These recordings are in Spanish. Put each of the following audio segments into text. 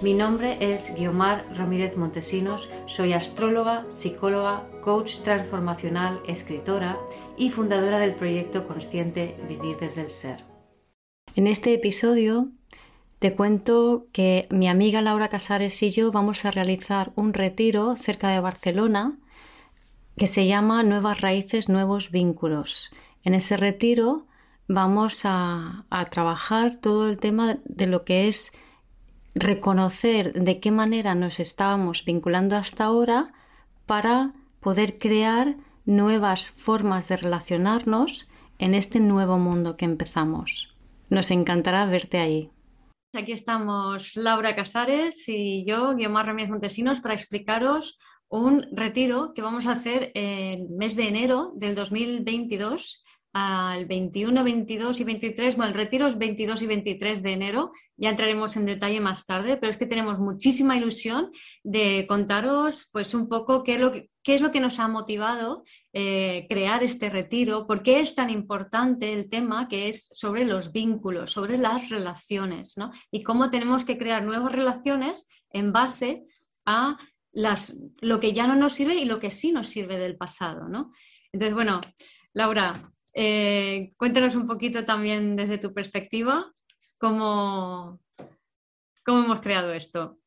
Mi nombre es Guiomar Ramírez Montesinos, soy astróloga, psicóloga, coach transformacional, escritora y fundadora del proyecto consciente Vivir desde el Ser. En este episodio te cuento que mi amiga Laura Casares y yo vamos a realizar un retiro cerca de Barcelona que se llama Nuevas Raíces, Nuevos Vínculos. En ese retiro vamos a, a trabajar todo el tema de lo que es reconocer de qué manera nos estábamos vinculando hasta ahora para poder crear nuevas formas de relacionarnos en este nuevo mundo que empezamos. Nos encantará verte ahí. Aquí estamos Laura Casares y yo, Guiomar Ramírez Montesinos, para explicaros un retiro que vamos a hacer el mes de enero del 2022 al 21, 22 y 23. Bueno, el retiro es 22 y 23 de enero, ya entraremos en detalle más tarde, pero es que tenemos muchísima ilusión de contaros pues un poco qué es lo que, qué es lo que nos ha motivado eh, crear este retiro, por qué es tan importante el tema que es sobre los vínculos, sobre las relaciones, ¿no? Y cómo tenemos que crear nuevas relaciones en base a las, lo que ya no nos sirve y lo que sí nos sirve del pasado, ¿no? Entonces, bueno, Laura, eh, cuéntanos un poquito también desde tu perspectiva cómo, cómo hemos creado esto.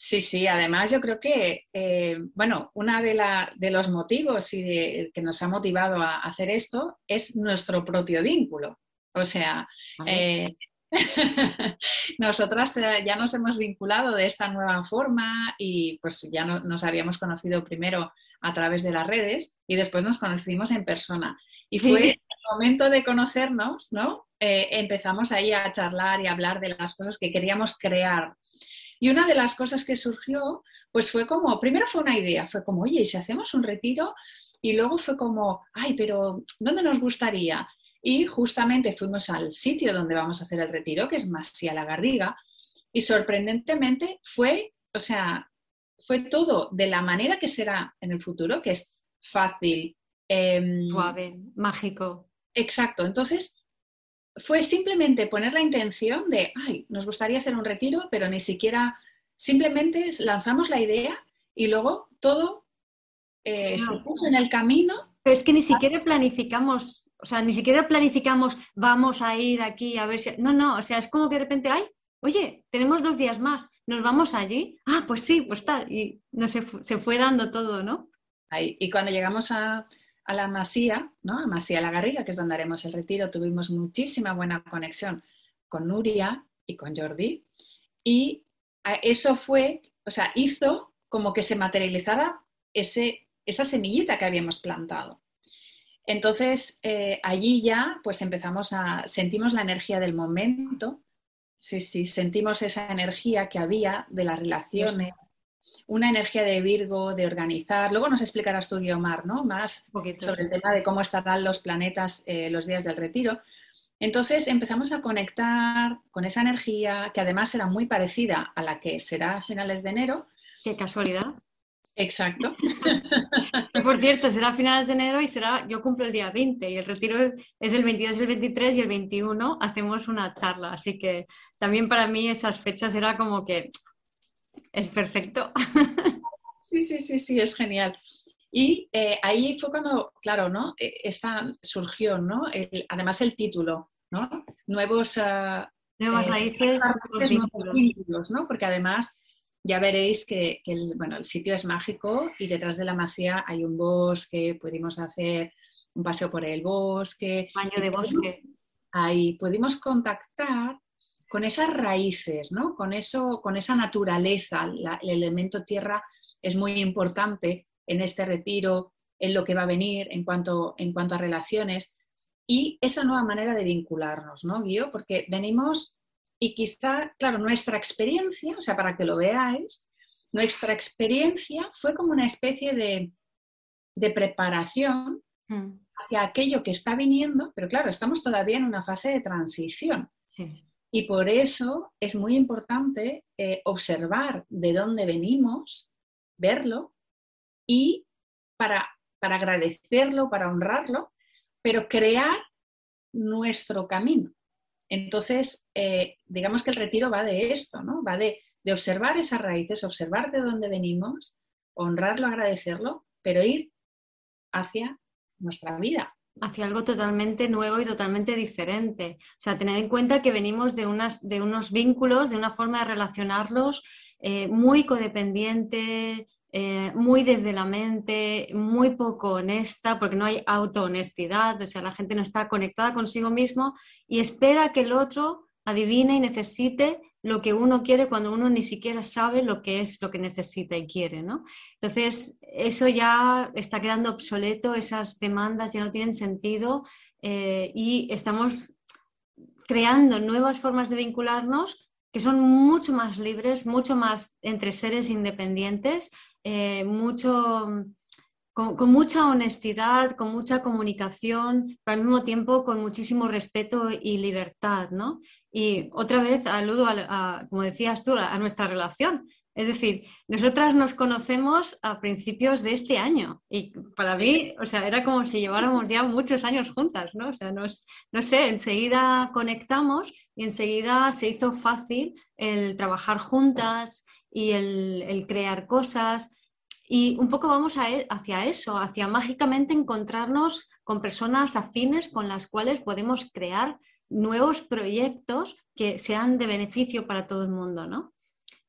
Sí, sí, además yo creo que, eh, bueno, uno de, de, los motivos y de, que nos ha motivado a hacer esto es nuestro propio vínculo. O sea, eh, nosotras ya nos hemos vinculado de esta nueva forma y pues ya nos habíamos conocido primero a través de las redes y después nos conocimos en persona. Y fue el momento de conocernos, ¿no? Eh, empezamos ahí a charlar y a hablar de las cosas que queríamos crear. Y una de las cosas que surgió, pues fue como, primero fue una idea, fue como, oye, ¿y si hacemos un retiro? Y luego fue como, ay, pero ¿dónde nos gustaría? Y justamente fuimos al sitio donde vamos a hacer el retiro, que es Masía la Garriga, y sorprendentemente fue, o sea, fue todo de la manera que será en el futuro, que es fácil, Em, Suave, mágico. Exacto. Entonces, fue simplemente poner la intención de, ay, nos gustaría hacer un retiro, pero ni siquiera, simplemente lanzamos la idea y luego todo eh, se puso en el camino. Pero es que ni siquiera planificamos, o sea, ni siquiera planificamos, vamos a ir aquí a ver si... No, no, o sea, es como que de repente, ay, oye, tenemos dos días más, nos vamos allí. Ah, pues sí, pues tal. Y no se, fue dando todo, ¿no? Y cuando llegamos a, a la Masía, ¿no? a Masía La Garriga, que es donde haremos el retiro, tuvimos muchísima buena conexión con Nuria y con Jordi. Y eso fue, o sea, hizo como que se materializara ese, esa semillita que habíamos plantado. Entonces, eh, allí ya, pues empezamos a, sentimos la energía del momento, sí, sí, sentimos esa energía que había de las relaciones, una energía de Virgo, de organizar. Luego nos explicarás tú, Guiomar, ¿no? Más sobre el tema de cómo estarán los planetas eh, los días del retiro. Entonces empezamos a conectar con esa energía que además será muy parecida a la que será a finales de enero. Qué casualidad. Exacto. por cierto, será a finales de enero y será, yo cumplo el día 20 y el retiro es el 22, el 23 y el 21 hacemos una charla. Así que también para mí esas fechas era como que es perfecto. Sí, sí, sí, sí, es genial. Y eh, ahí fue cuando, claro, ¿no? E, esta surgió, ¿no? además el título, ¿no? Nuevos... Ah, Nuevas eh, raíces, nuevos vínculos, ¿no? Porque además ya veréis que, el, bueno, el sitio es mágico y detrás de la masía hay un bosque, pudimos hacer un paseo por el bosque. Baño de bosque. Ahí pudimos contactar con esas raíces, ¿no? con, eso, con esa naturaleza. el elemento tierra es muy importante en este retiro, en lo que va a venir en cuanto, en cuanto a relaciones y esa nueva manera de vincularnos, ¿no, Guío? Porque venimos y quizá, claro, nuestra experiencia, o sea, para que lo veáis, nuestra experiencia fue como una especie de, preparación mm. hacia aquello que está viniendo, pero claro, estamos todavía en una fase de transición. Y por eso es muy importante eh, observar de dónde venimos, verlo y para, para agradecerlo, para honrarlo, pero crear nuestro camino. Entonces, eh, digamos que el retiro va de esto, ¿no? Va de, observar esas raíces, observar de dónde venimos, honrarlo, agradecerlo, pero ir hacia nuestra vida. Hacia algo totalmente nuevo y totalmente diferente. O sea, tener en cuenta que venimos de, de unos vínculos, de una forma de relacionarlos eh, muy codependiente, eh, muy desde la mente, muy poco honesta, porque no hay autohonestidad, o sea, la gente no está conectada consigo mismo y espera que el otro adivine y necesite lo que uno quiere cuando uno ni siquiera sabe lo que es lo que necesita y quiere, ¿no? Entonces, eso ya está quedando obsoleto, esas demandas ya no tienen sentido eh, y estamos creando nuevas formas de vincularnos que son mucho más libres, mucho más entre seres independientes, eh, mucho, con, mucha honestidad, con mucha comunicación, pero al mismo tiempo con muchísimo respeto y libertad, ¿no? Y otra vez aludo, a, como decías tú, a, nuestra relación. Es decir, nosotras nos conocemos a principios de este año y para mí, o sea, era como si lleváramos ya muchos años juntas, ¿no? O sea, nos, no sé, enseguida conectamos y enseguida se hizo fácil el trabajar juntas, y el, crear cosas. Y un poco vamos a, e, hacia eso, hacia mágicamente encontrarnos con personas afines con las cuales podemos crear nuevos proyectos que sean de beneficio para todo el mundo, ¿no?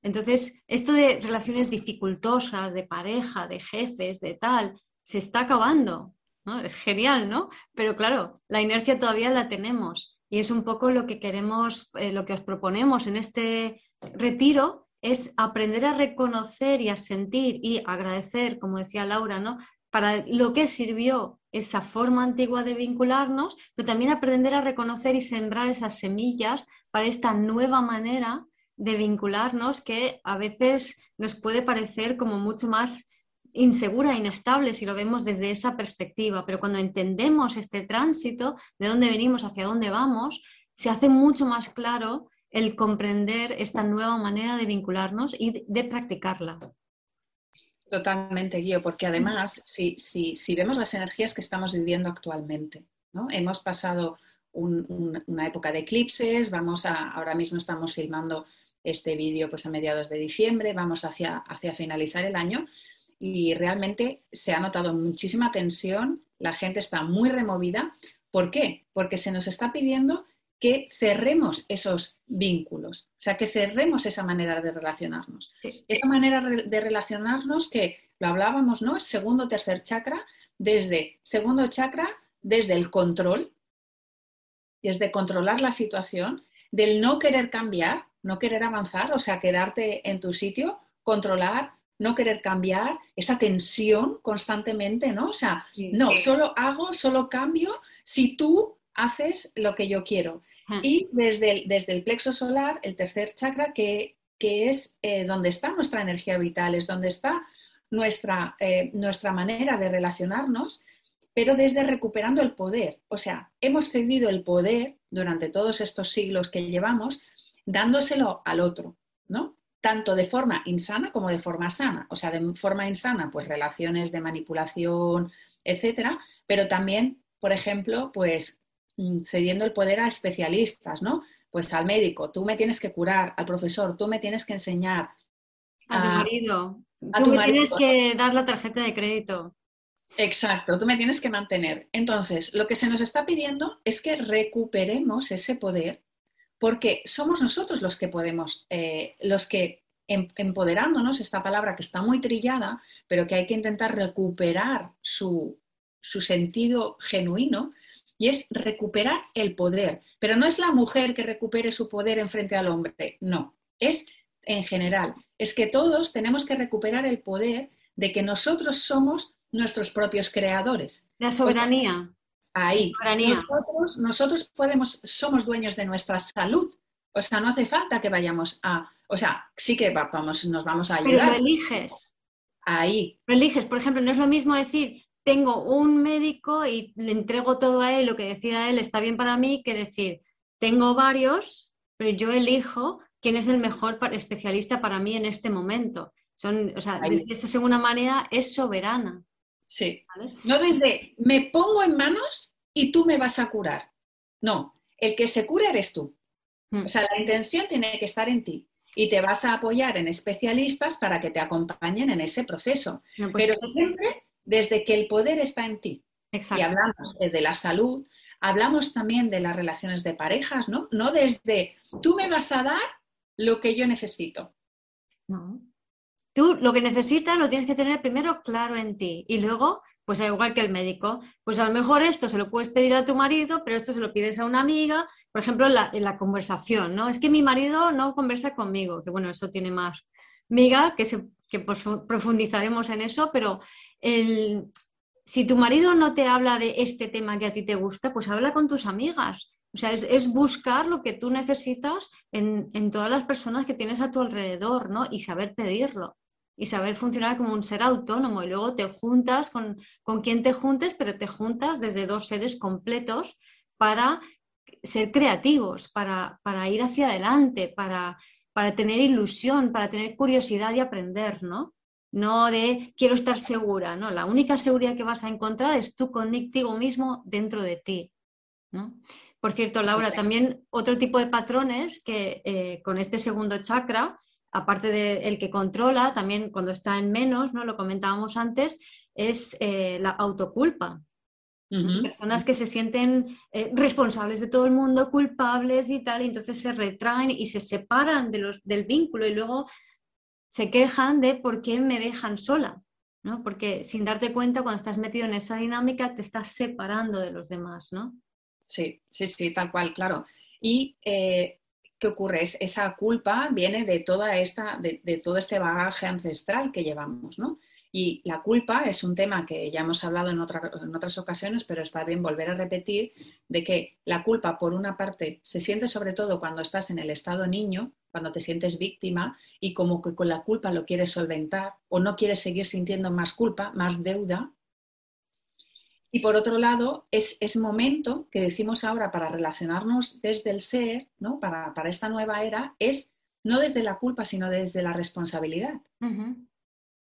Entonces, esto de relaciones dificultosas, de pareja, de jefes, de tal, se está acabando, ¿no? Es genial, ¿no? Pero claro, la inercia todavía la tenemos y es un poco lo que queremos, eh, lo que os proponemos en este retiro, es aprender a reconocer y a sentir y agradecer, como decía Laura, ¿no? Para lo que sirvió esa forma antigua de vincularnos, pero también aprender a reconocer y sembrar esas semillas para esta nueva manera de vincularnos que a veces nos puede parecer como mucho más insegura, inestable si lo vemos desde esa perspectiva, pero cuando entendemos este tránsito, de dónde venimos, hacia dónde vamos, se hace mucho más claro el comprender esta nueva manera de vincularnos y de, practicarla. Totalmente, Guío, porque además, si, si, vemos las energías que estamos viviendo actualmente, ¿no? hemos pasado una época de eclipses, vamos a, ahora mismo estamos filmando este vídeo pues, a mediados de diciembre, vamos hacia, hacia finalizar el año y realmente se ha notado muchísima tensión, la gente está muy removida. ¿Por qué? Porque se nos está pidiendo que cerremos esos vínculos, o sea, que cerremos esa manera de relacionarnos. Esa manera de relacionarnos que lo hablábamos, ¿no? Segundo, tercer chakra, desde segundo chakra, desde el control, desde controlar la situación, del no querer cambiar, no querer avanzar, o sea, quedarte en tu sitio, controlar, no querer cambiar, esa tensión constantemente, ¿no? O sea, no, solo hago, solo cambio si tú haces lo que yo quiero. Y desde el, desde el plexo solar, el tercer chakra, que, es eh, donde está nuestra energía vital, es donde está nuestra, eh, nuestra manera de relacionarnos, pero desde recuperando el poder. O sea, hemos cedido el poder durante todos estos siglos que llevamos, dándoselo al otro, ¿no? Tanto de forma insana como de forma sana. O sea, de forma insana, pues relaciones de manipulación, etcétera, pero también, por ejemplo, pues cediendo el poder a especialistas, ¿no? Pues al médico, tú me tienes que curar, al profesor, tú me tienes que enseñar. A, tu marido, tú me tienes que dar la tarjeta de crédito. Exacto, tú me tienes que mantener. Entonces, lo que se nos está pidiendo es que recuperemos ese poder porque somos nosotros los que podemos, eh, los que em, empoderándonos, esta palabra que está muy trillada, pero que hay que intentar recuperar su, su sentido genuino, y es recuperar el poder. Pero no es la mujer que recupere su poder en frente al hombre, no, es en general. Es que todos tenemos que recuperar el poder de que nosotros somos nuestros propios creadores. La soberanía. Ahí. Nosotros, nosotros podemos, somos dueños de nuestra salud. O sea, no hace falta que vayamos a O sea, sí que vamos, nos vamos a ayudar. Pero lo eliges. Ahí. Lo eliges. Por ejemplo, no es lo mismo decir, tengo un médico y le entrego todo a él, lo que decida él está bien para mí, que decir, tengo varios, pero yo elijo quién es el mejor especialista para mí en este momento. Son, o sea, de esa segunda manera es soberana. Sí. No desde me pongo en manos y tú me vas a curar. No, el que se cura eres tú. Hmm. O sea, la intención tiene que estar en ti y te vas a apoyar en especialistas para que te acompañen en ese proceso. Pues Pero siempre desde que el poder está en ti. Y hablamos de la salud, hablamos también de las relaciones de parejas, ¿no? No desde tú me vas a dar lo que yo necesito. No. Tú lo que necesitas lo tienes que tener primero claro en ti y luego pues igual que el médico, pues a lo mejor esto se lo puedes pedir a tu marido, pero esto se lo pides a una amiga, por ejemplo, en la, conversación, ¿no? Es que mi marido no conversa conmigo, que bueno, eso tiene más miga, que, se, que profundizaremos en eso, pero si tu marido no te habla de este tema que a ti te gusta, pues habla con tus amigas. O sea, es, buscar lo que tú necesitas en, en, todas las personas que tienes a tu alrededor, ¿no? Y saber pedirlo y saber funcionar como un ser autónomo. Y luego te juntas con, con quien te juntes, pero te juntas desde dos seres completos para ser creativos, para, ir hacia adelante, para, para tener ilusión, para tener curiosidad y aprender, ¿no? No de quiero estar segura, ¿no? La única seguridad que vas a encontrar es tú contigo mismo dentro de ti, ¿no? Por cierto, Laura, también otro tipo de patrones que eh, con este segundo chakra aparte del que controla, también cuando está en menos, ¿no? Lo comentábamos antes, es eh, la autoculpa. Personas que se sienten eh, responsables de todo el mundo, culpables y tal, y entonces se retraen y se separan de los, del vínculo y luego se quejan de por qué me dejan sola, ¿no? Porque sin darte cuenta, cuando estás metido en esa dinámica, te estás separando de los demás, ¿no? Sí, sí, sí, tal cual, claro. Y eh, ¿qué ocurre? Es, esa culpa viene de, toda esta, de, todo este bagaje ancestral que llevamos, ¿no? Y la culpa es un tema que ya hemos hablado en, otras ocasiones, pero está bien volver a repetir, de que la culpa, por una parte, se siente sobre todo cuando estás en el estado niño, cuando te sientes víctima y como que con la culpa lo quieres solventar o no quieres seguir sintiendo más culpa, más deuda, y por otro lado, es, es, momento que decimos ahora para relacionarnos desde el ser, ¿no? para, esta nueva era, es no desde la culpa, sino desde la responsabilidad.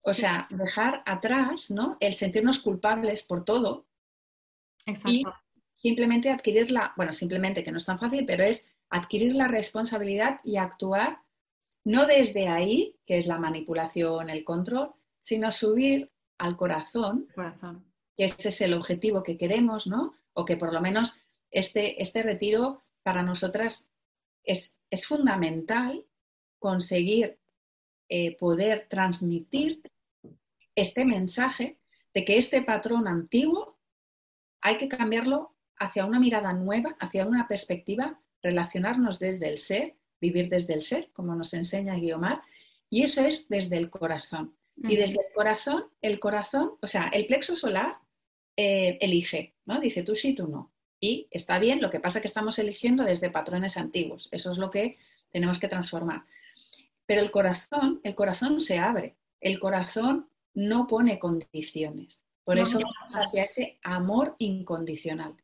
O sea, dejar atrás ¿no? el sentirnos culpables por todo y simplemente adquirir la, bueno, simplemente que no es tan fácil, pero es adquirir la responsabilidad y actuar no desde ahí, que es la manipulación, el control, sino subir al corazón. corazón que ese es el objetivo que queremos, ¿no? O que por lo menos este, este retiro para nosotras es, es fundamental conseguir eh, poder transmitir este mensaje de que este patrón antiguo hay que cambiarlo hacia una mirada nueva, hacia una perspectiva, relacionarnos desde el ser, vivir desde el ser, como nos enseña Guiomar, y eso es desde el corazón. Y desde el corazón, el corazón, o sea, el plexo solar eh, elige, ¿no? Dice tú sí, tú no. Y está bien, lo que pasa es que estamos eligiendo desde patrones antiguos. Eso es lo que tenemos que transformar. Pero el corazón, el corazón se abre. El corazón no pone condiciones. Por eso vamos hacia ese amor incondicional,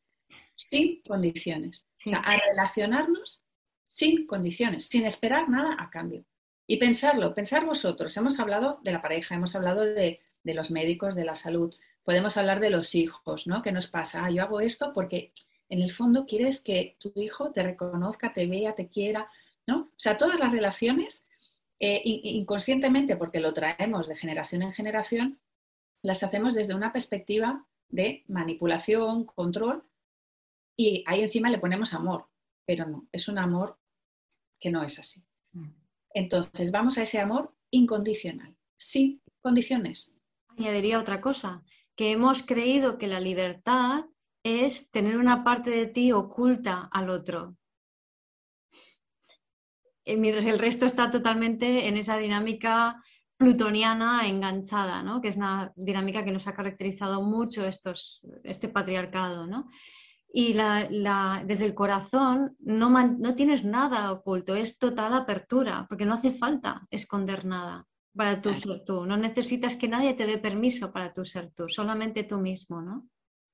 sin condiciones. O sea, a relacionarnos sin condiciones, sin esperar nada a cambio. Y pensarlo, pensar vosotros. Hemos hablado de la pareja, hemos hablado de los médicos, de la salud, podemos hablar de los hijos, ¿no? ¿Qué nos pasa? Ah, yo hago esto porque en el fondo quieres que tu hijo te reconozca, te vea, te quiera, ¿no? O sea, todas las relaciones, eh, inconscientemente, porque lo traemos de generación en generación, las hacemos desde una perspectiva de manipulación, control, y ahí encima le ponemos amor, pero no, es un amor que no es así. Mm. Entonces, vamos a ese amor incondicional, sin condiciones. Añadiría otra cosa, que hemos creído que la libertad es tener una parte de ti oculta al otro. Eh, mientras el resto está totalmente en esa dinámica plutoniana enganchada, que es una dinámica que nos ha caracterizado mucho estos, este patriarcado. y desde el corazón no, no tienes nada oculto, es total apertura, porque no hace falta esconder nada para tu ser tú. No necesitas que nadie te dé permiso para tu ser tú, solamente tú mismo, ¿no?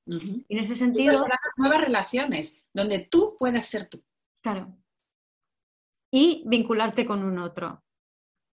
Y en ese sentido... nuevas relaciones donde tú puedas ser tú. Claro. Y vincularte con un otro.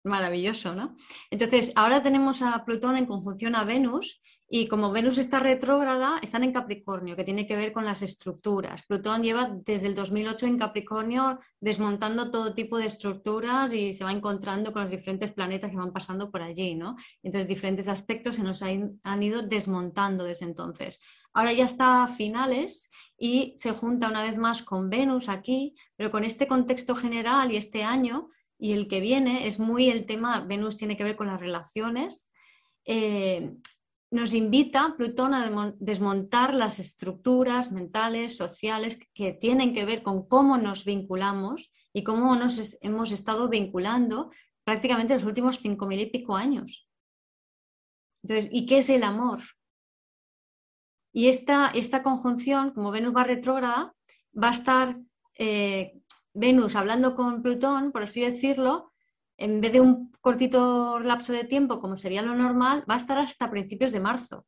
Maravilloso, ¿no? Entonces, ahora tenemos a Plutón en conjunción a Venus y como Venus está retrógrada, están en Capricornio, que tiene que ver con las estructuras. Plutón lleva desde el 2008 en Capricornio desmontando todo tipo de estructuras y se va encontrando con los diferentes planetas que van pasando por allí, ¿no? Entonces, diferentes aspectos se nos han, ido desmontando desde entonces. Ahora ya está a finales y se junta una vez más con Venus aquí, pero con este contexto general y este año y el que viene es muy el tema, Venus tiene que ver con las relaciones, eh, nos invita Plutón a desmontar las estructuras mentales, sociales, que tienen que ver con cómo nos vinculamos y cómo nos hemos estado vinculando prácticamente los últimos cinco mil y pico años. Entonces, ¿y qué es el amor? Y esta, esta conjunción, como Venus va retrógrada, va a estar eh, Venus hablando con Plutón, por así decirlo, en vez de un cortito lapso de tiempo, como sería lo normal, va a estar hasta principios de marzo.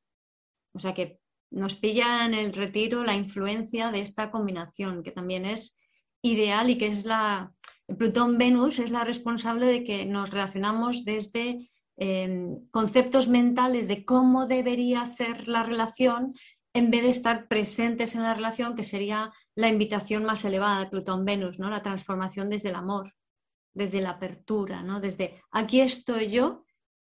O sea que nos pilla en el retiro la influencia de esta combinación, que también es ideal y que es la... Plutón-Venus es la responsable de que nos relacionamos desde em, conceptos mentales de cómo debería ser la relación en vez de estar presentes en la relación, que sería la invitación más elevada de Plutón-Venus, ¿no? la transformación desde el amor, desde la apertura, ¿no? desde aquí estoy yo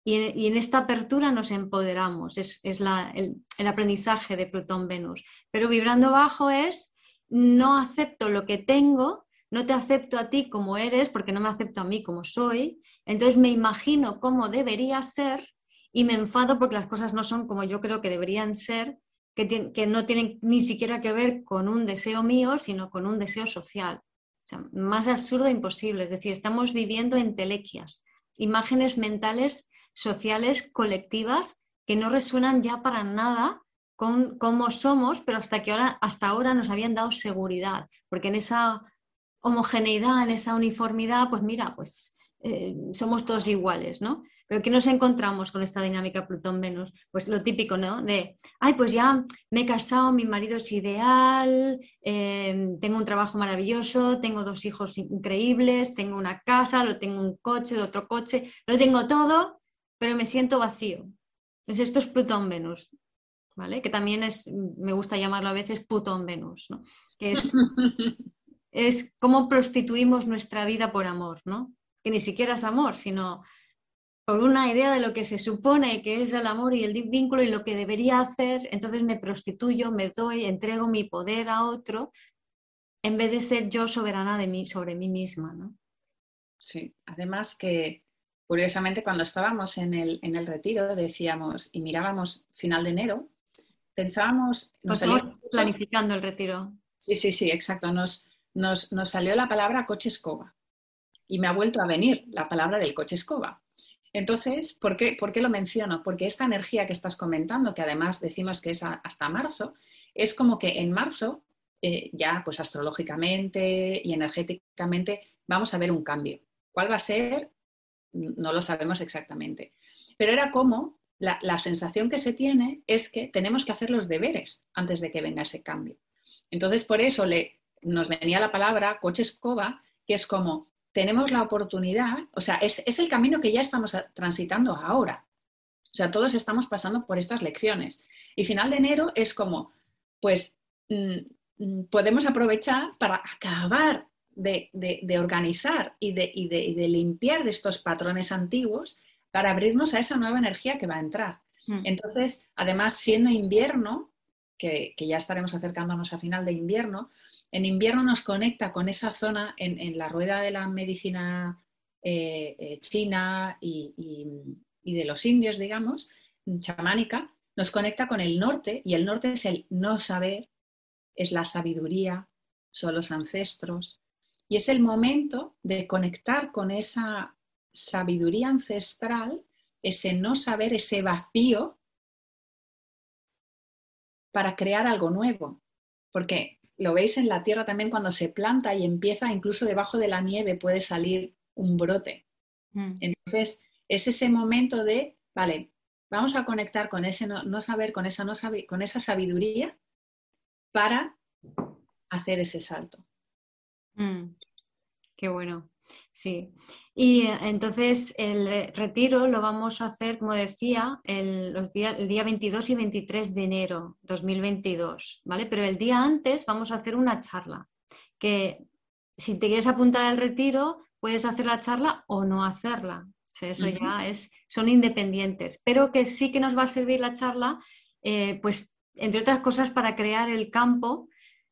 y en, esta apertura nos empoderamos, es, el, el, aprendizaje de Plutón-Venus. Pero vibrando bajo es no acepto lo que tengo, no te acepto a ti como eres porque no me acepto a mí como soy, entonces me imagino cómo debería ser y me enfado porque las cosas no son como yo creo que deberían ser que, no tienen ni siquiera que ver con un deseo mío, sino con un deseo social. más absurdo e imposible. Es decir, estamos viviendo en telequias, imágenes mentales, sociales, colectivas, que no resuenan ya para nada con cómo somos, pero hasta, que ahora, hasta ahora nos habían dado seguridad, porque en esa homogeneidad, en esa uniformidad, pues mira, pues eh, somos todos iguales, ¿no? Pero ¿qué nos encontramos con esta dinámica Plutón-Venus? Pues lo típico, ¿no? De, ay, pues ya me he casado, mi marido es ideal, em, tengo un trabajo maravilloso, tengo dos hijos increíbles, tengo una casa, lo tengo un coche, otro coche, lo tengo todo, pero me siento vacío. Entonces esto es Plutón-Venus, ¿vale? Que también es, me gusta llamarlo a veces Plutón-Venus, ¿no? Que es, es cómo prostituimos nuestra vida por amor, ¿no? Que ni siquiera es amor, sino por una idea de lo que se supone que es el amor y el vínculo y lo que debería hacer, entonces me prostituyo, me doy, entrego mi poder a otro, en vez de ser yo soberana de mí, sobre mí misma. ¿no? Sí, además que curiosamente cuando estábamos en el, en el retiro decíamos y mirábamos final de enero, pensábamos... Nos planificando el retiro. Sí, sí, sí, exacto. Nos, nos, nos salió la palabra coche escoba y me ha vuelto a venir la palabra del coche escoba entonces, ¿por qué, lo menciono? Porque esta energía que estás comentando, que además decimos que es hasta marzo, es como que en marzo, eh, ya pues astrológicamente y energéticamente, vamos a ver un cambio. ¿Cuál va a ser? No lo sabemos exactamente. Pero era como la, sensación que se tiene es que tenemos que hacer los deberes antes de que venga ese cambio. Entonces, por eso nos venía la palabra coche escoba, que es como tenemos la oportunidad, o sea, es, el camino que ya estamos transitando ahora. O sea, todos estamos pasando por estas lecciones. Y final de enero es como, pues, mm, mm, podemos aprovechar para acabar de, organizar y de, de, limpiar de estos patrones antiguos para abrirnos a esa nueva energía que va a entrar. Mm. Entonces, además, siendo invierno, que, que, ya estaremos acercándonos a final de invierno, en invierno nos conecta con esa zona en, la rueda de la medicina eh, eh, china y, de los indios, digamos, chamánica, nos conecta con el norte y el norte es el no saber, es la sabiduría, son los ancestros y es el momento de conectar con esa sabiduría ancestral, ese no saber, ese vacío para crear algo nuevo. porque lo veis en la tierra también cuando se planta y empieza, incluso debajo de la nieve puede salir un brote. Mm. Entonces, es ese momento de, vale, vamos a conectar con ese no, saber, con esa, no con esa sabiduría para hacer ese salto. Mm. Qué bueno. Sí, y eh, entonces el retiro lo vamos a hacer, como decía, el, los el día 22 y 23 de enero 2022, ¿vale? Pero el día antes vamos a hacer una charla, que si te quieres apuntar al retiro, puedes hacer la charla o no hacerla. eso ya es, son independientes, pero que sí que nos va a servir la charla, eh, pues entre otras cosas, para crear el campo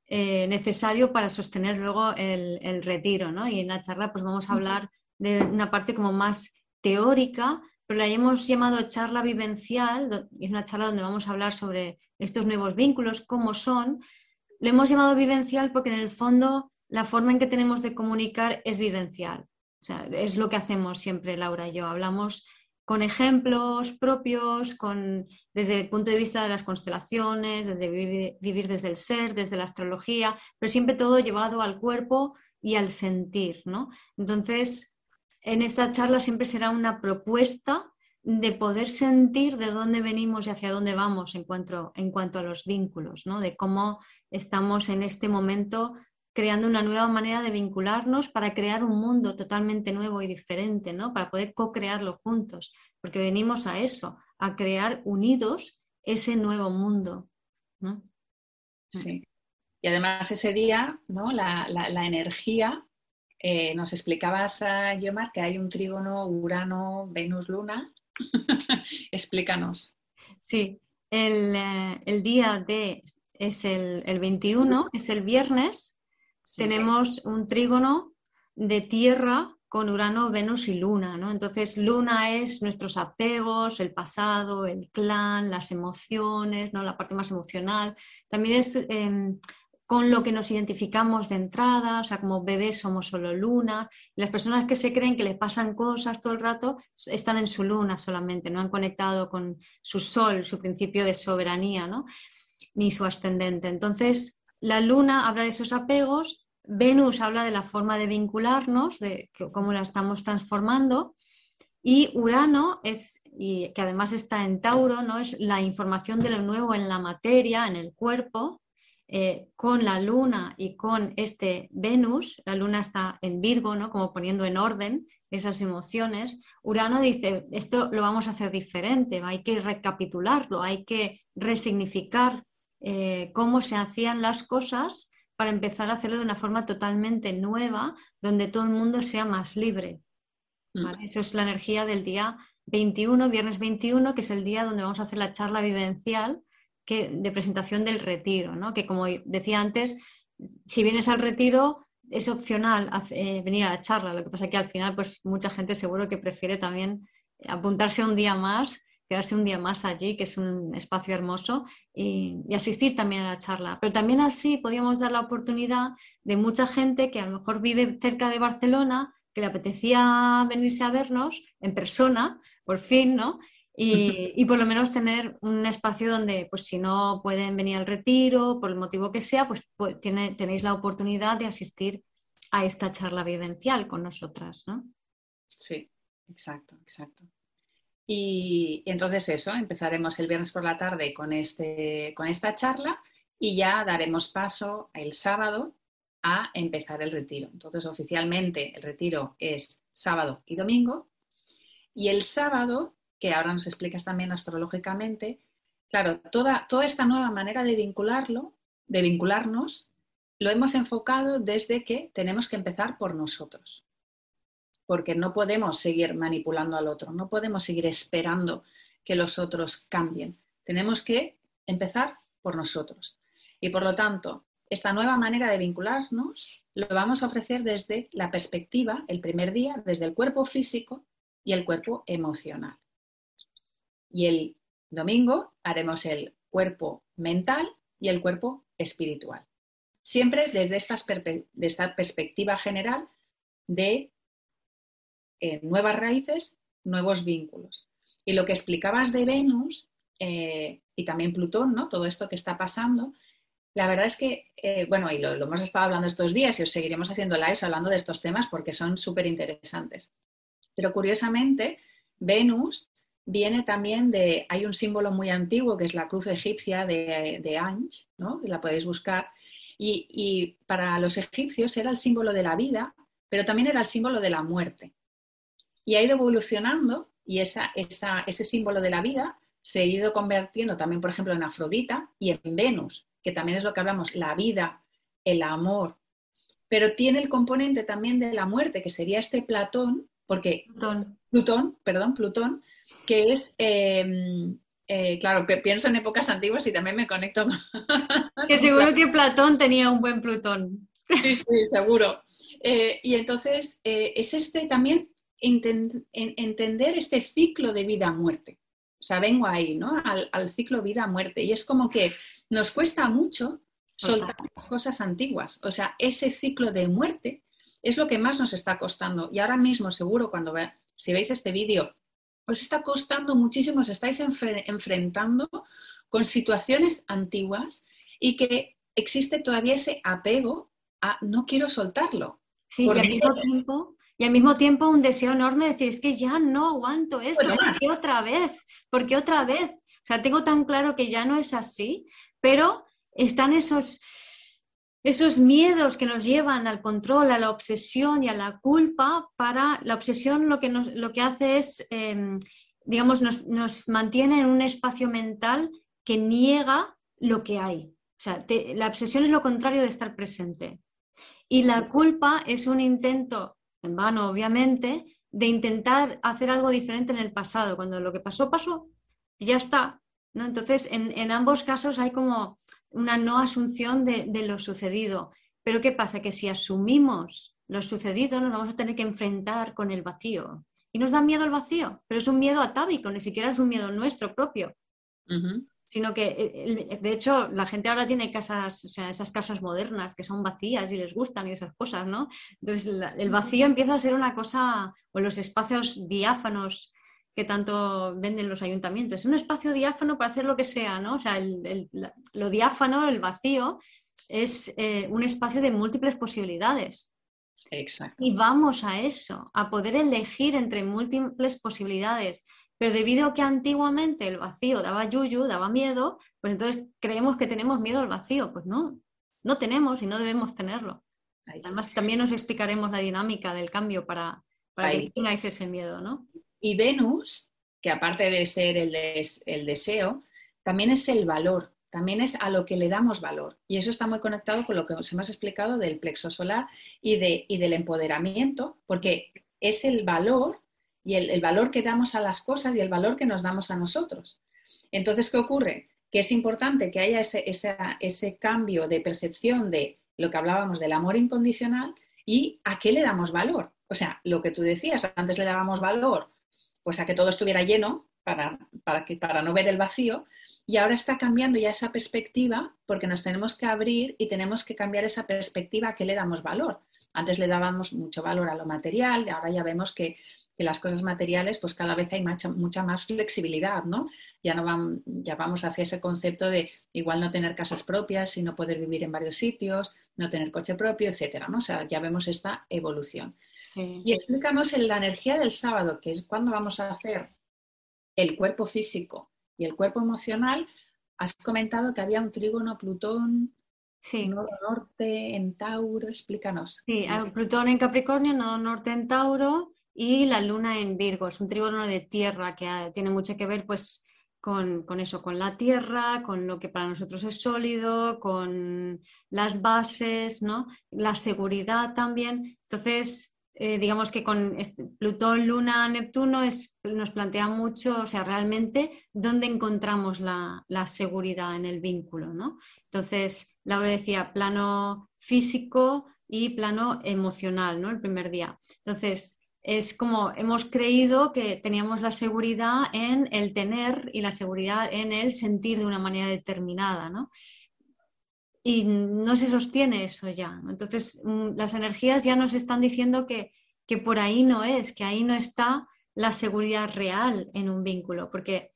eh, necesario para sostener luego el, retiro, ¿no? Y en la charla pues vamos a hablar de una parte como más teórica, pero la hemos llamado charla vivencial, es una charla donde vamos a hablar sobre estos nuevos vínculos, cómo son. Le hemos llamado vivencial porque en el fondo la forma en que tenemos de comunicar es vivencial. O sea, es lo que hacemos siempre Laura y yo. Hablamos con ejemplos propios, con, desde el punto de vista de las constelaciones, desde vivir, desde el ser, desde la astrología, pero siempre todo llevado al cuerpo y al sentir. ¿no? Entonces, en esta charla siempre será una propuesta de poder sentir de dónde venimos y hacia dónde vamos en cuanto, en cuanto a los vínculos, ¿no? de cómo estamos en este momento creando una nueva manera de vincularnos para crear un mundo totalmente nuevo y diferente, ¿no? Para poder co-crearlo juntos, porque venimos a eso, a crear unidos ese nuevo mundo, ¿no? Sí. Y además ese día, ¿no? La, energía, eh, nos explicabas, a Yomar, que hay un trígono Urano, Venus, Luna. Explícanos. Sí, el, eh, día de es el, el 21, es el viernes, tenemos un trígono de tierra con Urano, Venus y Luna, ¿no? Entonces, Luna es nuestros apegos, el pasado, el clan, las emociones, ¿no? La parte más emocional. También es em, con lo que nos identificamos de entrada, o sea, como bebés somos solo Luna. las personas que se creen que les pasan cosas todo el rato están en su Luna solamente, no han conectado con su Sol, su principio de soberanía, ¿no? Ni su ascendente. Entonces, la luna habla de esos apegos, Venus habla de la forma de vincularnos, de cómo la estamos transformando, y Urano es, y que además está en Tauro, ¿no? es la información de lo nuevo en la materia, en el cuerpo, eh, con la luna y con este Venus, la luna está en Virgo, ¿no? como poniendo en orden esas emociones, Urano dice, esto lo vamos a hacer diferente, hay que recapitularlo, hay que resignificar eh, cómo se hacían las cosas para empezar a hacerlo de una forma totalmente nueva, donde todo el mundo sea más libre. Mm. Eso es la energía del día 21, viernes 21, que es el día donde vamos a hacer la charla vivencial que, de presentación del retiro, ¿no? que como decía antes, si vienes al retiro es opcional eh, venir a la charla, lo que pasa es que al final pues mucha gente seguro que prefiere también apuntarse un día más quedarse un día más allí, que es un espacio hermoso, y, asistir también a la charla. Pero también así podíamos dar la oportunidad de mucha gente que a lo mejor vive cerca de Barcelona, que le apetecía venirse a vernos en persona, por fin, ¿no? Y, por lo menos tener un espacio donde, pues si no pueden venir al retiro, por el motivo que sea, pues, pues tiene, tenéis la oportunidad de asistir a esta charla vivencial con nosotras, ¿no? Sí, exacto, exacto. Y, entonces eso, empezaremos el viernes por la tarde con, este, con esta charla y ya daremos paso el sábado a empezar el retiro. Entonces, oficialmente el retiro es sábado y domingo. Y el sábado, que ahora nos explicas también astrológicamente, claro, toda, toda esta nueva manera de vincularlo, de vincularnos, lo hemos enfocado desde que tenemos que empezar por nosotros porque no podemos seguir manipulando al otro, no podemos seguir esperando que los otros cambien. Tenemos que empezar por nosotros. Y por lo tanto, esta nueva manera de vincularnos lo vamos a ofrecer desde la perspectiva, el primer día, desde el cuerpo físico y el cuerpo emocional. Y el domingo haremos el cuerpo mental y el cuerpo espiritual. Siempre desde esta, perspectiva general de eh, nuevas raíces, nuevos vínculos. Y lo que explicabas de Venus eh, y también Plutón, ¿no? todo esto que está pasando, la verdad es que, eh, bueno, y lo, hemos estado hablando estos días y os seguiremos haciendo lives hablando de estos temas porque son súper interesantes. Pero curiosamente, Venus viene también de, hay un símbolo muy antiguo que es la cruz egipcia de, de Ange, ¿no? La podéis buscar. Y, para los egipcios era el símbolo de la vida, pero también era el símbolo de la muerte. Y ha ido evolucionando y esa, ese símbolo de la vida se ha ido convirtiendo también, por ejemplo, en Afrodita y en Venus, que también es lo que hablamos, la vida, el amor, pero tiene el componente también de la muerte, que sería este Platón, porque Plutón, Plutón perdón, Plutón, que es, em, eh, claro, pienso en épocas antiguas y también me conecto con... que seguro que Platón tenía un buen Plutón. Sí, sí, seguro. Eh, y entonces eh, es este también entender este ciclo de vida-muerte. O sea, vengo ahí, ¿no? Al, al ciclo vida-muerte. Y es como que nos cuesta mucho soltar las cosas antiguas. O sea, ese ciclo de muerte es lo que más nos está costando. Y ahora mismo, seguro, cuando ve, si veis este vídeo, os está costando muchísimo, os estáis enfrentando con situaciones antiguas y que existe todavía ese apego a no quiero soltarlo. Sí, y al, mismo tiempo, y al mismo tiempo un deseo enorme de decir, es que ya no aguanto esto, ¿por qué otra vez? ¿Por qué otra vez? O sea, tengo tan claro que ya no es así, pero están esos, esos miedos que nos llevan al control, a la obsesión y a la culpa, para la obsesión lo que, lo que hace es, em, digamos, nos, mantiene en un espacio mental que niega lo que hay. O sea, la obsesión es lo contrario de estar presente. Y la culpa es un intento, en vano obviamente, de intentar hacer algo diferente en el pasado, cuando lo que pasó, pasó, ya está. ¿no? Entonces, en, en ambos casos hay como una no asunción de, lo sucedido. Pero ¿qué pasa? Que si asumimos lo sucedido, nos vamos a tener que enfrentar con el vacío. Y nos da miedo el vacío, pero es un miedo atávico, ni siquiera es un miedo nuestro propio. Sino que, eh, de hecho, la gente ahora tiene casas, o sea, esas casas modernas que son vacías y les gustan y esas cosas, ¿no? Entonces, el vacío empieza a ser una cosa, o los espacios diáfanos que tanto venden los ayuntamientos. Es un espacio diáfano para hacer lo que sea, ¿no? O sea, lo diáfano, el vacío, es eh, un espacio de múltiples posibilidades. Exacto. Y vamos a eso, a poder elegir entre múltiples posibilidades. Pero debido a que antiguamente el vacío daba yuyu, daba miedo, pues entonces creemos que tenemos miedo al vacío. Pues no, no tenemos y no debemos tenerlo. Además, también nos explicaremos la dinámica del cambio para, para que tengáis ese miedo, ¿no? Y Venus, que aparte de ser el, el deseo, también es el valor, también es a lo que le damos valor. Y eso está muy conectado con lo que os hemos explicado del plexo solar y, de, y del empoderamiento, porque es el valor y el, valor que damos a las cosas y el valor que nos damos a nosotros. Entonces, ¿qué ocurre? Que es importante que haya ese, ese cambio de percepción de lo que hablábamos del amor incondicional y a qué le damos valor. O sea, lo que tú decías, antes le dábamos valor pues a que todo estuviera lleno para, para, que, para no ver el vacío. Y ahora está cambiando ya esa perspectiva porque nos tenemos que abrir y tenemos que cambiar esa perspectiva a qué le damos valor. Antes le dábamos mucho valor a lo material y ahora ya vemos que, las cosas materiales pues cada vez hay mucha, mucha más flexibilidad, ¿no? Ya, no vamos, ya vamos hacia ese concepto de igual no tener casas propias, sino poder vivir en varios sitios, no tener coche propio, etcétera, ¿no? O sea, ya vemos esta evolución. Y explicamos en la energía del sábado, que es cuando vamos a hacer el cuerpo físico y el cuerpo emocional. Has comentado que había un trígono Plutón, sí. nodo norte en Tauro, explícanos. Sí, Plutón en Capricornio, nodo norte en Tauro y la luna en Virgo. Es un trígono de tierra que ah, tiene mucho que ver pues con, con, eso, con la tierra, con lo que para nosotros es sólido, con las bases, ¿no? La seguridad también. Entonces, eh, digamos que con este Plutón, Luna, Neptuno nos plantea mucho, o sea, realmente dónde encontramos la, seguridad en el vínculo, ¿no? Entonces, Laura decía plano físico y plano emocional, ¿no? El primer día. Entonces, es como hemos creído que teníamos la seguridad en el tener y la seguridad en el sentir de una manera determinada, ¿no? y no se sostiene eso ya. Entonces, mm, las energías ya nos están diciendo que, por ahí no es, que ahí no está la seguridad real en un vínculo, porque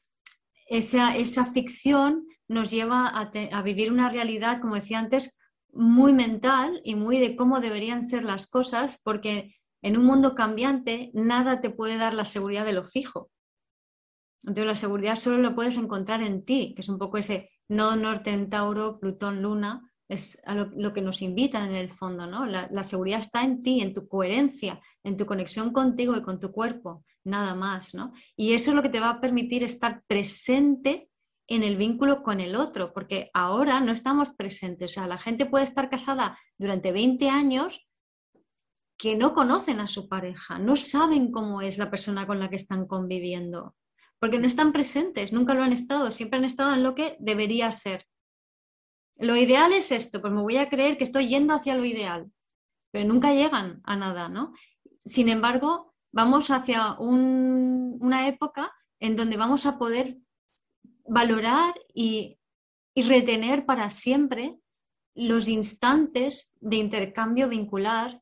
esa, esa ficción nos lleva a, a vivir una realidad, como decía antes, muy mental y muy de cómo deberían ser las cosas, porque en un mundo cambiante nada te puede dar la seguridad de lo fijo. Entonces la seguridad solo lo puedes encontrar en ti, que es un poco ese no norte en Tauro, Plutón, Luna, es lo, que nos invitan en el fondo, ¿no? La, la, seguridad está en ti, en tu coherencia, en tu conexión contigo y con tu cuerpo, nada más, ¿no? Y eso es lo que te va a permitir estar presente en el vínculo con el otro, porque ahora no estamos presentes, o sea, la gente puede estar casada durante 20 años que no conocen a su pareja, no saben cómo es la persona con la que están conviviendo, porque no están presentes, nunca lo han estado, siempre han estado en lo que debería ser. Lo ideal es esto, pues me voy a creer que estoy yendo hacia lo ideal, pero nunca llegan a nada, ¿no? Sin embargo, vamos hacia una época en donde vamos a poder valorar y, y retener para siempre los instantes de intercambio vincular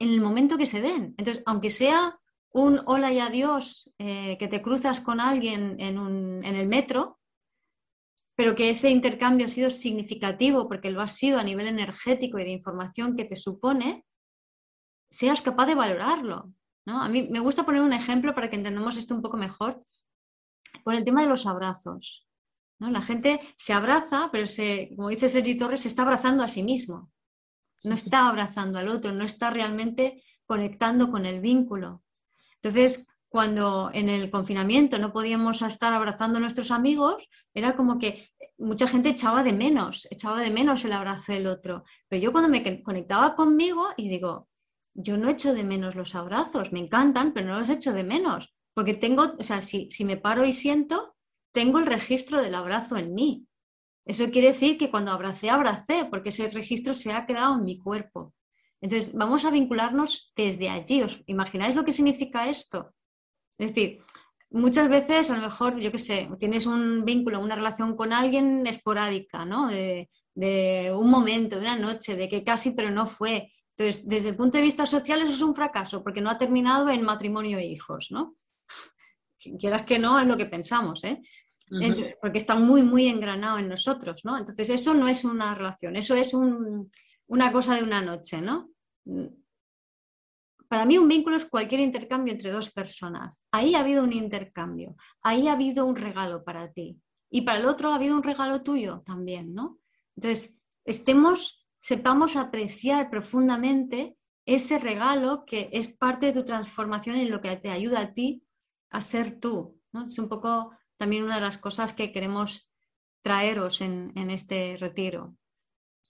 en el momento que se den. Entonces, aunque sea un hola y adiós eh, que te cruzas con alguien en, el metro, pero que ese intercambio ha sido significativo porque lo ha sido a nivel energético y de información que te supone, seas capaz de valorarlo. ¿no? A mí me gusta poner un ejemplo para que entendamos esto un poco mejor, por el tema de los abrazos. ¿no? La gente se abraza, pero se, como dice Sergi Torres, se está abrazando a sí mismo. No está abrazando al otro, no está realmente conectando con el vínculo. Entonces, cuando en el confinamiento no podíamos estar abrazando a nuestros amigos, era como que mucha gente echaba de menos, echaba de menos el abrazo del otro. Pero yo cuando me conectaba conmigo y digo, yo no echo de menos los abrazos, me encantan, pero no los echo de menos, porque tengo, o sea, si, si me paro y siento, tengo el registro del abrazo en mí. Eso quiere decir que cuando abracé, abracé, porque ese registro se ha quedado en mi cuerpo. Entonces, vamos a vincularnos desde allí. ¿Os imagináis lo que significa esto? Es decir, muchas veces a lo mejor, yo qué sé, tienes un vínculo, una relación con alguien esporádica, ¿no? De, un momento, de una noche, de que casi, pero no fue. Entonces, desde el punto de vista social eso es un fracaso, porque no ha terminado en matrimonio e hijos, ¿no? Quieras que no, es lo que pensamos, ¿eh? Porque está muy, muy engranado en nosotros, ¿no? Entonces, eso no es una relación, eso es una cosa de una noche, ¿no? Para mí un vínculo es cualquier intercambio entre dos personas. Ahí ha habido un intercambio, ahí ha habido un regalo para ti y para el otro ha habido un regalo tuyo también, ¿no? Entonces, estemos, sepamos apreciar profundamente ese regalo que es parte de tu transformación en lo que te ayuda a ti a ser tú, ¿no? Es un poco también una de las cosas que queremos traeros en, en este retiro.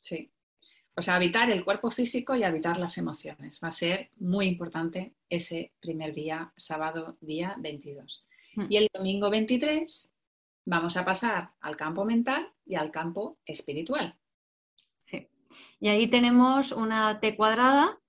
Sí, o sea, habitar el cuerpo físico y habitar las emociones. Va a ser muy importante ese primer día, sábado día 22. Hmm. Y el domingo 23 vamos a pasar al campo mental y al campo espiritual. Sí. Y ahí tenemos una T cuadrada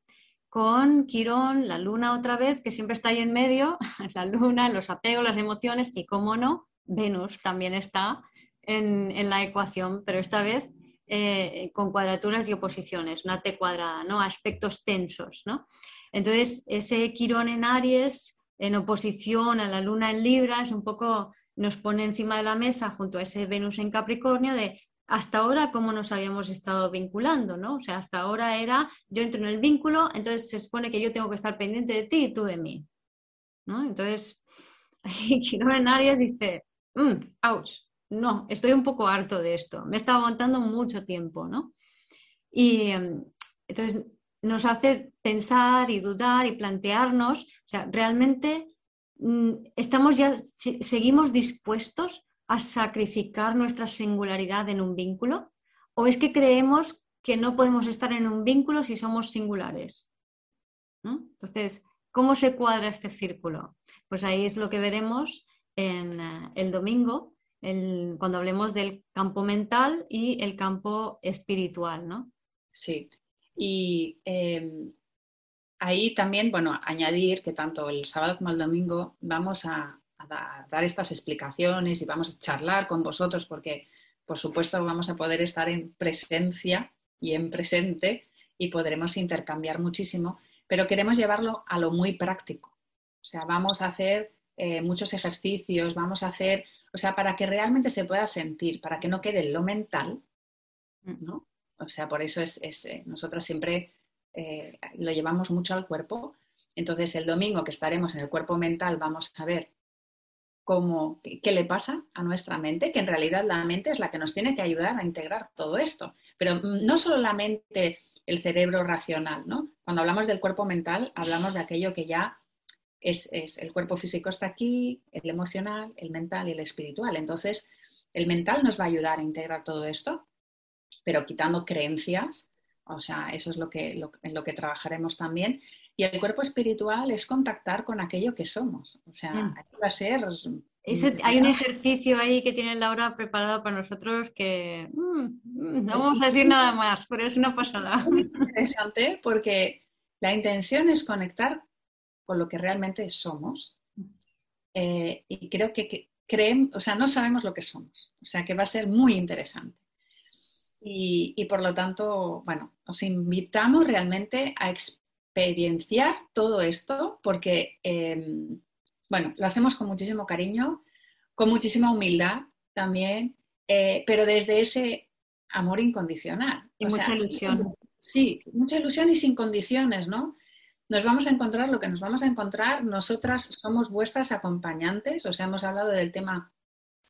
con Quirón, la luna otra vez, que siempre está ahí en medio, la luna, los apegos, las emociones y, cómo no, Venus también está en, en la ecuación, pero esta vez eh, con cuadraturas y oposiciones, una T cuadrada. Aspectos tensos, ¿no? Entonces, ese Quirón en Aries, en oposición a la Luna en Libra, es un poco, nos pone encima de la mesa junto a ese Venus en Capricornio de hasta ahora cómo nos habíamos estado vinculando, ¿no? O sea, hasta ahora era yo entro en el vínculo, entonces se supone que yo tengo que estar pendiente de ti y tú de mí, ¿no? Entonces, Quirón en Aries dice, mm, ouch, no, estoy un poco harto de esto, me está aguantando mucho tiempo, ¿no? Y em, entonces nos hace pensar y dudar y plantearnos, o sea, realmente mm, estamos ya, seguimos dispuestos a sacrificar nuestra singularidad en un vínculo o es que creemos que no podemos estar en un vínculo si somos singulares. Entonces, ¿cómo se cuadra este círculo? Pues ahí es lo que veremos en eh, el domingo cuando hablemos del campo mental y el campo espiritual, ¿no? Sí. Y em, ahí también, bueno, añadir que tanto el sábado como el domingo vamos a, dar estas explicaciones y vamos a charlar con vosotros porque, por supuesto, vamos a poder estar en presencia y en presente y podremos intercambiar muchísimo, pero queremos llevarlo a lo muy práctico. O sea, vamos a hacer eh, muchos ejercicios, vamos a hacer, o sea, para que realmente se pueda sentir, para que no quede lo mental, mm. ¿no? O sea, por eso es, eh, nosotras siempre eh, lo llevamos mucho al cuerpo. Entonces, el domingo que estaremos en el cuerpo mental, vamos a ver cómo, qué, le pasa a nuestra mente, que en realidad la mente es la que nos tiene que ayudar a integrar todo esto. Pero mm, no solo la mente, el cerebro racional, ¿no? Cuando hablamos del cuerpo mental, hablamos de aquello que ya es, es el cuerpo físico está aquí, el emocional, el mental y el espiritual. Entonces, el mental nos va a ayudar a integrar todo esto pero quitando creencias, o sea, eso es lo que, en lo que trabajaremos también. Y el cuerpo espiritual es contactar con aquello que somos, o sea, mm. va a ser... hay un ejercicio ahí que tiene Laura preparado para nosotros que mm, mm, no vamos a decir nada más, pero es una pasada. Es muy interesante porque la intención es conectar con lo que realmente somos. Eh, y creo que, que creemos, o sea, no sabemos lo que somos. O sea, que va a ser muy interesante. Y, por lo tanto, bueno, os invitamos realmente a experienciar todo esto porque, em, bueno, lo hacemos con muchísimo cariño, con muchísima humildad también, eh, pero desde ese amor incondicional. Y mucha ilusión. Sí, mucha ilusión y sin condiciones, ¿no? Nos vamos a encontrar lo que nos vamos a encontrar. Nosotras somos vuestras acompañantes, o sea, hemos hablado del tema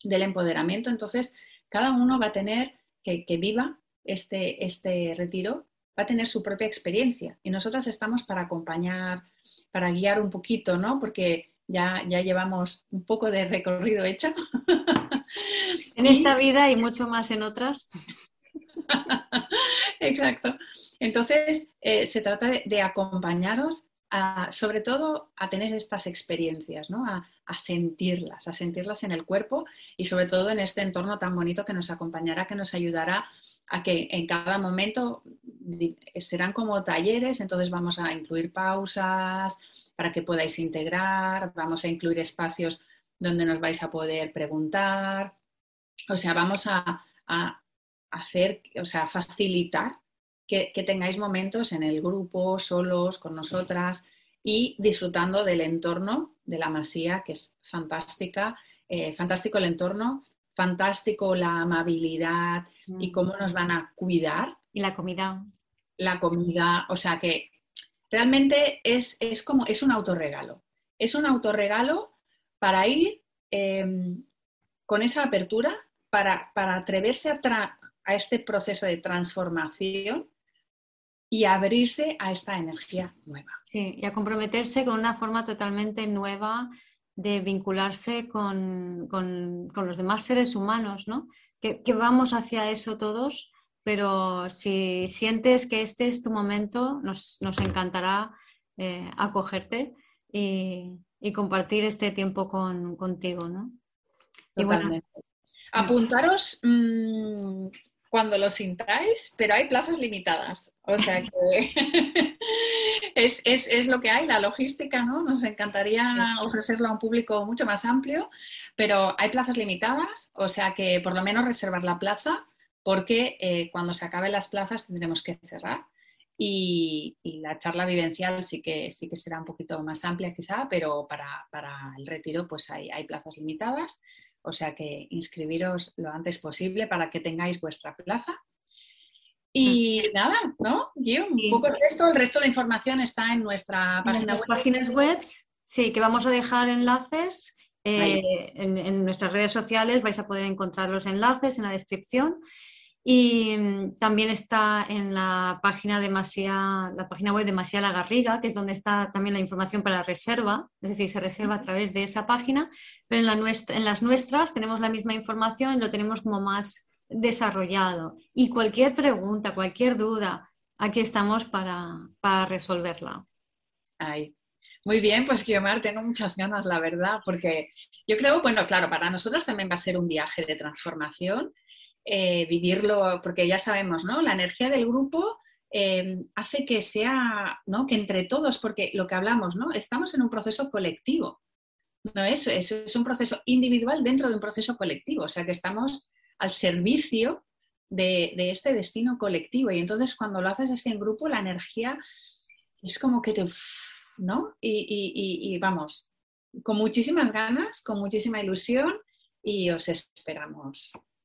del empoderamiento, entonces cada uno va a tener que, viva este, este retiro va a tener su propia experiencia y nosotras estamos para acompañar, para guiar un poquito, ¿no? Porque ya, ya llevamos un poco de recorrido hecho. En esta vida y mucho más en otras. Exacto. Entonces, eh, se trata de acompañaros sobre todo a tener estas experiencias, ¿no? a, sentirlas, a sentirlas en el cuerpo y sobre todo en este entorno tan bonito que nos acompañará, que nos ayudará a que en cada momento serán como talleres, entonces vamos a incluir pausas para que podáis integrar, vamos a incluir espacios donde nos vais a poder preguntar, o sea, vamos a, hacer, o sea, facilitar que, tengáis momentos en el grupo, solos, con nosotras y disfrutando del entorno de la masía, que es fantástica, eh, fantástico el entorno, fantástico la amabilidad y mm. cómo nos van a cuidar. Y la comida. La comida, o sea que realmente es, como, es un autorregalo. Es un autorregalo para ir em, con esa apertura, para, atreverse a, a este proceso de transformación y abrirse a esta energía nueva. Sí, y a comprometerse con una forma totalmente nueva de vincularse con, los demás seres humanos, ¿no? Que, vamos hacia eso todos, pero si sientes que este es tu momento, nos, encantará eh, acogerte y, compartir este tiempo contigo, ¿no? Totalmente. Apuntaros mm, cuando lo sintáis, pero hay plazas limitadas. O sea que es, lo que hay, la logística, ¿no? Nos encantaría ofrecerlo a un público mucho más amplio, pero hay plazas limitadas, o sea que por lo menos reservar la plaza, porque eh, cuando se acaben las plazas tendremos que cerrar. Y, la charla vivencial sí que, sí que será un poquito más amplia quizá, pero para, el retiro pues hay, hay plazas limitadas. O sea que inscribiros lo antes posible para que tengáis vuestra plaza. Y nada, ¿no? un poco el resto, el resto de información está en nuestra página web. páginas web, sí, que vamos a dejar enlaces. Eh, en, nuestras redes sociales vais a poder encontrar los enlaces en la descripción. Y mm, también está en la página de la página web de Masía La Garriga, que es donde está también la información para la reserva, es decir, se reserva a través de esa página, pero en, en las nuestras tenemos la misma información lo tenemos como más desarrollado. Y cualquier pregunta, cualquier duda, aquí estamos para, para resolverla. Ay, muy bien, pues Guiomar, tengo muchas ganas, la verdad, porque yo creo, bueno, claro, para nosotros también va a ser un viaje de transformación eh, vivirlo, porque ya sabemos, ¿no? La energía del grupo eh, hace que sea, ¿no? Que entre todos, porque lo que hablamos, ¿no? Estamos en un proceso colectivo. No es, es, un proceso individual dentro de un proceso colectivo, o sea que estamos al servicio de, este destino colectivo. Y entonces cuando lo haces así en grupo, la energía es como que te, ¿no? Y, y vamos, con muchísimas ganas, con muchísima ilusión y os esperamos